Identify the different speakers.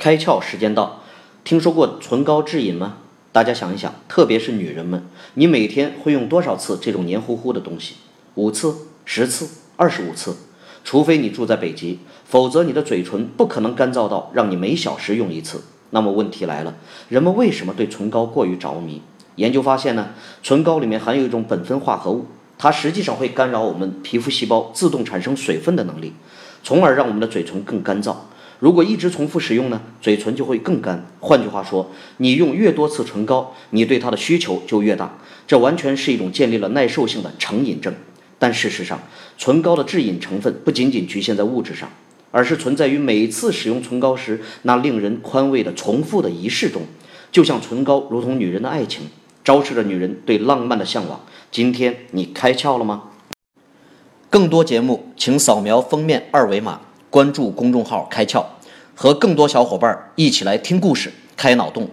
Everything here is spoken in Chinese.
Speaker 1: 开窍时间到，听说过唇膏致瘾吗？大家想一想，特别是女人们，你每天会用多少次这种黏糊糊的东西？五次、十次、二十五次？除非你住在北极，否则你的嘴唇不可能干燥到让你每小时用一次。那么问题来了，人们为什么对唇膏过于着迷？研究发现呢，唇膏里面含有一种苯酚化合物，它实际上会干扰我们皮肤细胞自动产生水分的能力，从而让我们的嘴唇更干燥。如果一直重复使用呢，嘴唇就会更干。换句话说，你用越多次唇膏，你对它的需求就越大。这完全是一种建立了耐受性的成瘾症。但事实上，唇膏的致瘾成分不仅仅局限在物质上，而是存在于每次使用唇膏时那令人宽慰的重复的仪式中。就像唇膏如同女人的爱情，昭示着女人对浪漫的向往。今天你开窍了吗？更多节目，请扫描封面二维码。关注公众号“开窍”，和更多小伙伴一起来听故事、开脑洞。